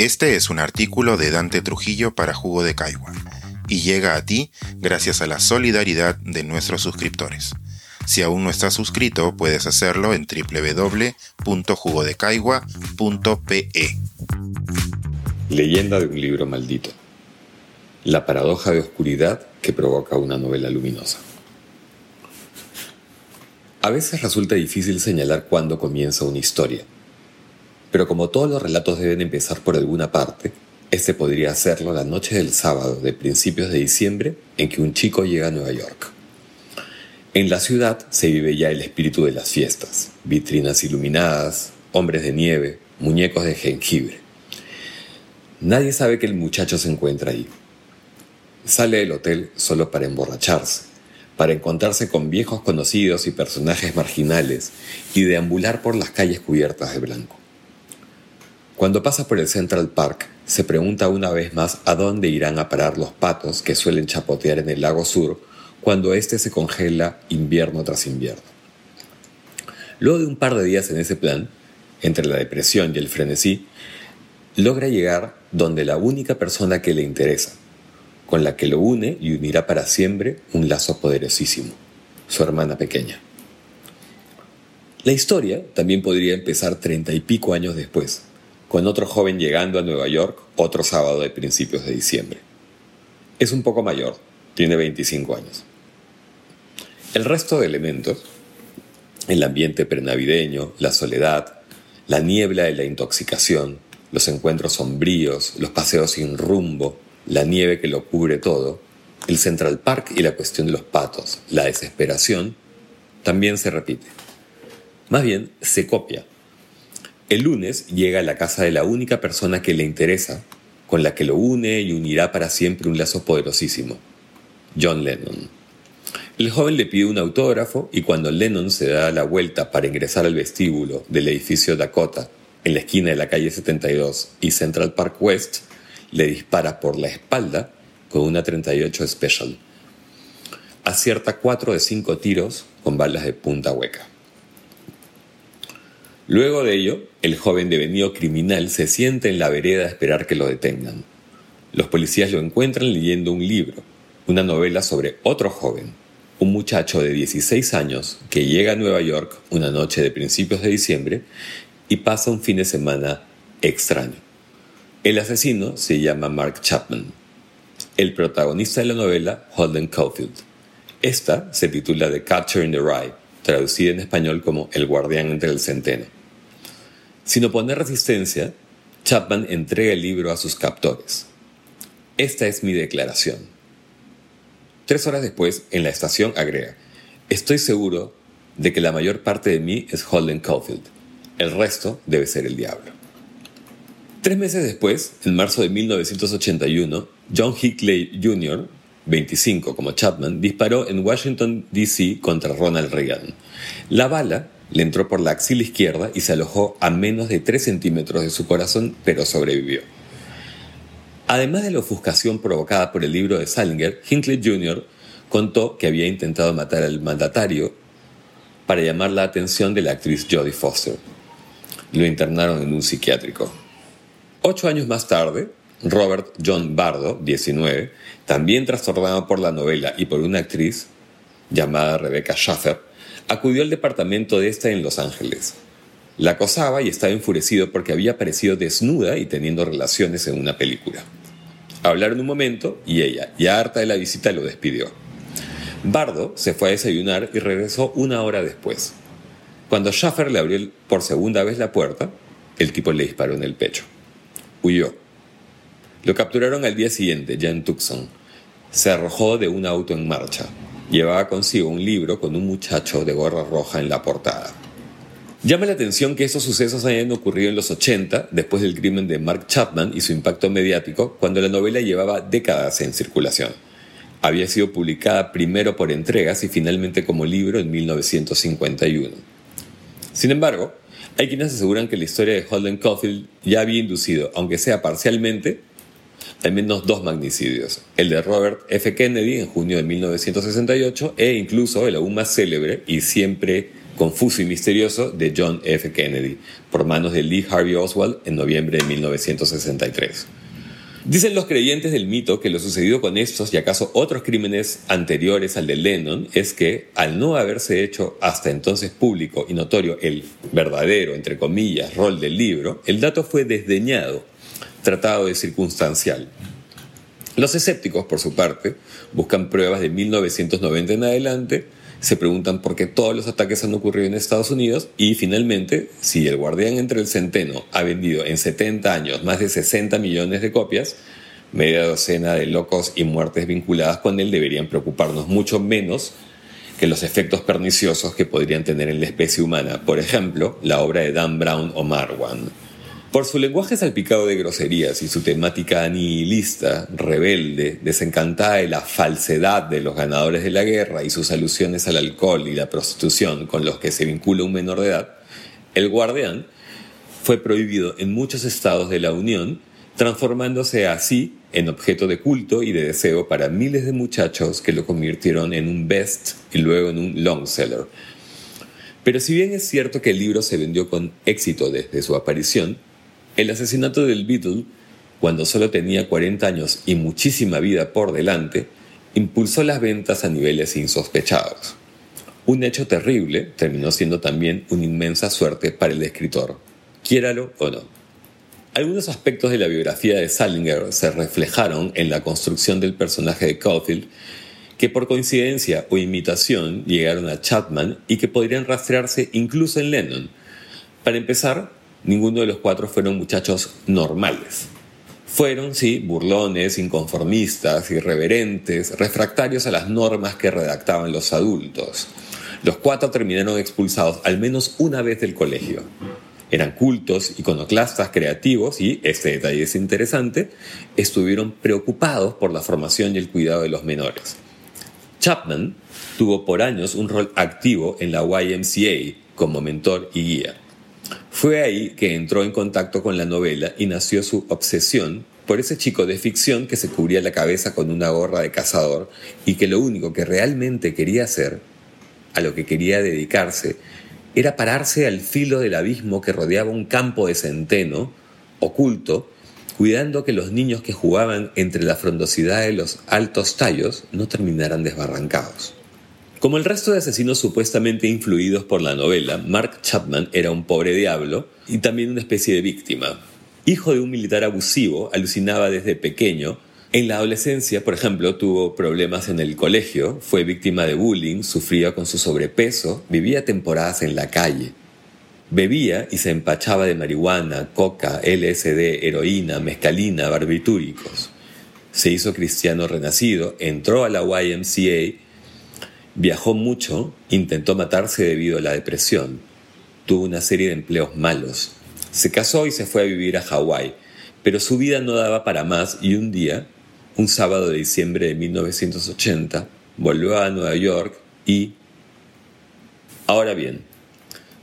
Este es un artículo de Dante Trujillo para Jugo de Caigua y llega a ti gracias a la solidaridad de nuestros suscriptores. Si aún no estás suscrito, puedes hacerlo en www.jugodecaigua.pe. Leyenda de un libro maldito. La paradoja de oscuridad que provoca una novela luminosa. A veces resulta difícil señalar cuándo comienza una historia, pero como todos los relatos deben empezar por alguna parte, este podría hacerlo la noche del sábado de principios de diciembre en que un chico llega a Nueva York. En la ciudad se vive ya el espíritu de las fiestas, vitrinas iluminadas, hombres de nieve, muñecos de jengibre. Nadie sabe que el muchacho se encuentra ahí. Sale del hotel solo para emborracharse, para encontrarse con viejos conocidos y personajes marginales y deambular por las calles cubiertas de blanco. Cuando pasa por el Central Park, se pregunta una vez más a dónde irán a parar los patos que suelen chapotear en el lago sur cuando éste se congela invierno tras invierno. Luego de un par de días en ese plan, entre la depresión y el frenesí, logra llegar donde la única persona que le interesa, con la que lo une y unirá para siempre un lazo poderosísimo, su hermana pequeña. La historia también podría empezar treinta y pico años después, con otro joven llegando a Nueva York otro sábado de principios de diciembre. Es un poco mayor, tiene 25 años. El resto de elementos, el ambiente prenavideño, la soledad, la niebla de la intoxicación, los encuentros sombríos, los paseos sin rumbo, la nieve que lo cubre todo, el Central Park y la cuestión de los patos, la desesperación, también se repite. Más bien, se copia. El lunes llega a la casa de la única persona que le interesa, con la que lo une y unirá para siempre un lazo poderosísimo, John Lennon. El joven le pide un autógrafo y cuando Lennon se da la vuelta para ingresar al vestíbulo del edificio Dakota, en la esquina de la calle 72 y Central Park West, le dispara por la espalda con una 38 Special. Acierta cuatro de cinco tiros con balas de punta hueca. Luego de ello, el joven devenido criminal se sienta en la vereda a esperar que lo detengan. Los policías lo encuentran leyendo un libro, una novela sobre otro joven, un muchacho de 16 años que llega a Nueva York una noche de principios de diciembre y pasa un fin de semana extraño. El asesino se llama Mark Chapman. El protagonista de la novela, Holden Caulfield. Esta se titula The Catcher in the Rye, traducida en español como El guardián entre el centeno. Sin oponer resistencia, Chapman entrega el libro a sus captores. Esta es mi declaración. Tres horas después, en la estación agrega, estoy seguro de que la mayor parte de mí es Holden Caulfield. El resto debe ser el diablo. Tres meses después, en marzo de 1981, John Hickley Jr., 25 como Chapman, disparó en Washington, D.C. contra Ronald Reagan. La bala le entró por la axila izquierda y se alojó a menos de 3 centímetros de su corazón, pero sobrevivió. Además de la ofuscación provocada por el libro de Salinger, Hinckley Jr. contó que había intentado matar al mandatario para llamar la atención de la actriz Jodie Foster. Lo internaron en un psiquiátrico. Ocho años más tarde, Robert John Bardo, 19, también trastornado por la novela y por una actriz llamada Rebecca Schaffer, acudió al departamento de esta en Los Ángeles. La acosaba y estaba enfurecido porque había aparecido desnuda y teniendo relaciones en una película. Hablaron un momento y ella, ya harta de la visita, lo despidió. Bardo se fue a desayunar y regresó una hora después. Cuando Schaffer le abrió por segunda vez la puerta, el tipo le disparó en el pecho. Huyó. Lo capturaron al día siguiente, ya en Tucson. Se arrojó de un auto en marcha. Llevaba consigo un libro con un muchacho de gorra roja en la portada. Llama la atención que estos sucesos hayan ocurrido en los 80, después del crimen de Mark Chapman y su impacto mediático, cuando la novela llevaba décadas en circulación. Había sido publicada primero por entregas y finalmente como libro en 1951. Sin embargo, hay quienes aseguran que la historia de Holden Caulfield ya había inducido, aunque sea parcialmente, al menos dos magnicidios, el de Robert F. Kennedy en junio de 1968 e incluso el aún más célebre y siempre confuso y misterioso de John F. Kennedy, por manos de Lee Harvey Oswald en noviembre de 1963. Dicen los creyentes del mito que lo sucedido con estos y acaso otros crímenes anteriores al de Lennon es que, al no haberse hecho hasta entonces público y notorio el verdadero, entre comillas, rol del libro, el dato fue desdeñado, tratado de circunstancial. Los escépticos, por su parte, buscan pruebas de 1990 en adelante, se preguntan por qué todos los ataques han ocurrido en Estados Unidos y finalmente, si el guardián entre el centeno ha vendido en 70 años más de 60 millones de copias, media docena de locos y muertes vinculadas con él deberían preocuparnos mucho menos que los efectos perniciosos que podrían tener en la especie humana, por ejemplo, la obra de Dan Brown o Marwan. Por su lenguaje salpicado de groserías y su temática nihilista, rebelde, desencantada de la falsedad de los ganadores de la guerra y sus alusiones al alcohol y la prostitución con los que se vincula un menor de edad, el guardián fue prohibido en muchos estados de la Unión, transformándose así en objeto de culto y de deseo para miles de muchachos que lo convirtieron en un best y luego en un long seller. Pero si bien es cierto que el libro se vendió con éxito desde su aparición, el asesinato del Beatle, cuando solo tenía 40 años y muchísima vida por delante, impulsó las ventas a niveles insospechados. Un hecho terrible terminó siendo también una inmensa suerte para el escritor, quiéralo o no. Algunos aspectos de la biografía de Salinger se reflejaron en la construcción del personaje de Caulfield, que por coincidencia o imitación llegaron a Chapman y que podrían rastrearse incluso en Lennon. Para empezar, ninguno de los cuatro fueron muchachos normales. Fueron, sí, burlones, inconformistas, irreverentes, refractarios a las normas que redactaban los adultos. Los cuatro terminaron expulsados al menos una vez del colegio. Eran cultos, iconoclastas, creativos y, este detalle es interesante, estuvieron preocupados por la formación y el cuidado de los menores. Chapman tuvo por años un rol activo en la YMCA como mentor y guía. Fue ahí que entró en contacto con la novela y nació su obsesión por ese chico de ficción que se cubría la cabeza con una gorra de cazador y que lo único que realmente quería hacer, a lo que quería dedicarse, era pararse al filo del abismo que rodeaba un campo de centeno, oculto, cuidando que los niños que jugaban entre la frondosidad de los altos tallos no terminaran desbarrancados. Como el resto de asesinos supuestamente influidos por la novela, Mark Chapman era un pobre diablo y también una especie de víctima. Hijo de un militar abusivo, alucinaba desde pequeño. En la adolescencia, por ejemplo, tuvo problemas en el colegio, fue víctima de bullying, sufría con su sobrepeso, vivía temporadas en la calle. Bebía y se empachaba de marihuana, coca, LSD, heroína, mezcalina, barbitúricos. Se hizo cristiano renacido, entró a la YMCA Viajó mucho, intentó matarse debido a la depresión, tuvo una serie de empleos malos, se casó y se fue a vivir a Hawái, pero su vida no daba para más y un día, un sábado de diciembre de 1980, volvió a Nueva York y... Ahora bien,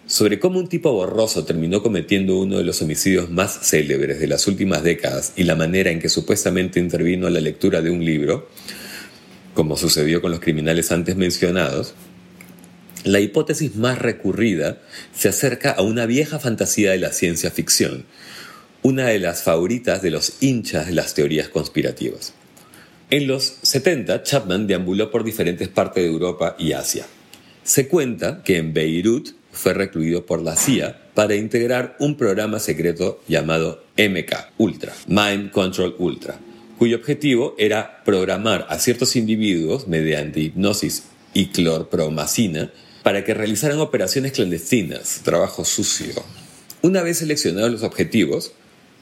sobre cómo un tipo borroso terminó cometiendo uno de los homicidios más célebres de las últimas décadas y la manera en que supuestamente intervino la lectura de un libro, como sucedió con los criminales antes mencionados, la hipótesis más recurrida se acerca a una vieja fantasía de la ciencia ficción, una de las favoritas de los hinchas de las teorías conspirativas. En los 70, Chapman deambuló por diferentes partes de Europa y Asia. Se cuenta que en Beirut fue recluido por la CIA para integrar un programa secreto llamado MK Ultra, Mind Control Ultra, cuyo objetivo era programar a ciertos individuos mediante hipnosis y clorpromacina para que realizaran operaciones clandestinas, trabajo sucio. Una vez seleccionados los objetivos,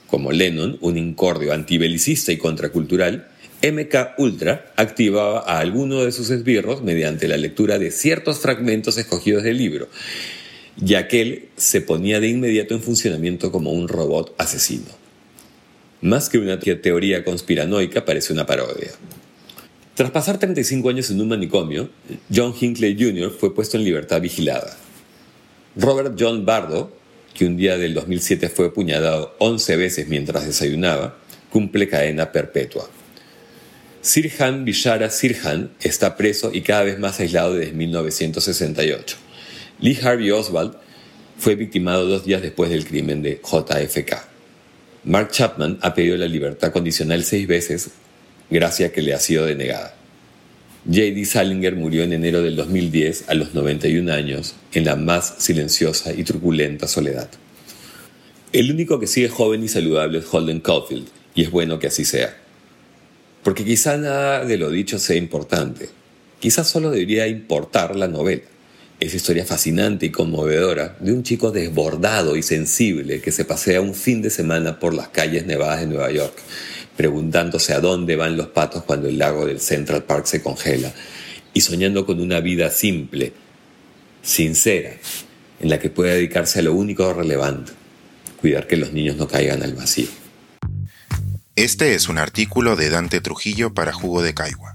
como Lennon, un incordio antibelicista y contracultural, MK Ultra activaba a alguno de sus esbirros mediante la lectura de ciertos fragmentos escogidos del libro, ya que él se ponía de inmediato en funcionamiento como un robot asesino. Más que una teoría conspiranoica, parece una parodia. Tras pasar 35 años en un manicomio, John Hinckley Jr. fue puesto en libertad vigilada. Robert John Bardo, que un día del 2007 fue apuñalado 11 veces mientras desayunaba, cumple cadena perpetua. Sirhan Bishara Sirhan está preso y cada vez más aislado desde 1968. Lee Harvey Oswald fue victimado dos días después del crimen de JFK. Mark Chapman ha pedido la libertad condicional seis veces, gracias a que le ha sido denegada. J.D. Salinger murió en enero del 2010 a los 91 años en la más silenciosa y truculenta soledad. El único que sigue joven y saludable es Holden Caulfield, y es bueno que así sea. Porque quizá nada de lo dicho sea importante, quizás solo debería importar la novela esa historia fascinante y conmovedora de un chico desbordado y sensible que se pasea un fin de semana por las calles nevadas de Nueva York, preguntándose a dónde van los patos cuando el lago del Central Park se congela, y soñando con una vida simple, sincera, en la que pueda dedicarse a lo único relevante, cuidar que los niños no caigan al vacío. Este es un artículo de Dante Trujillo para Jugo de Caigua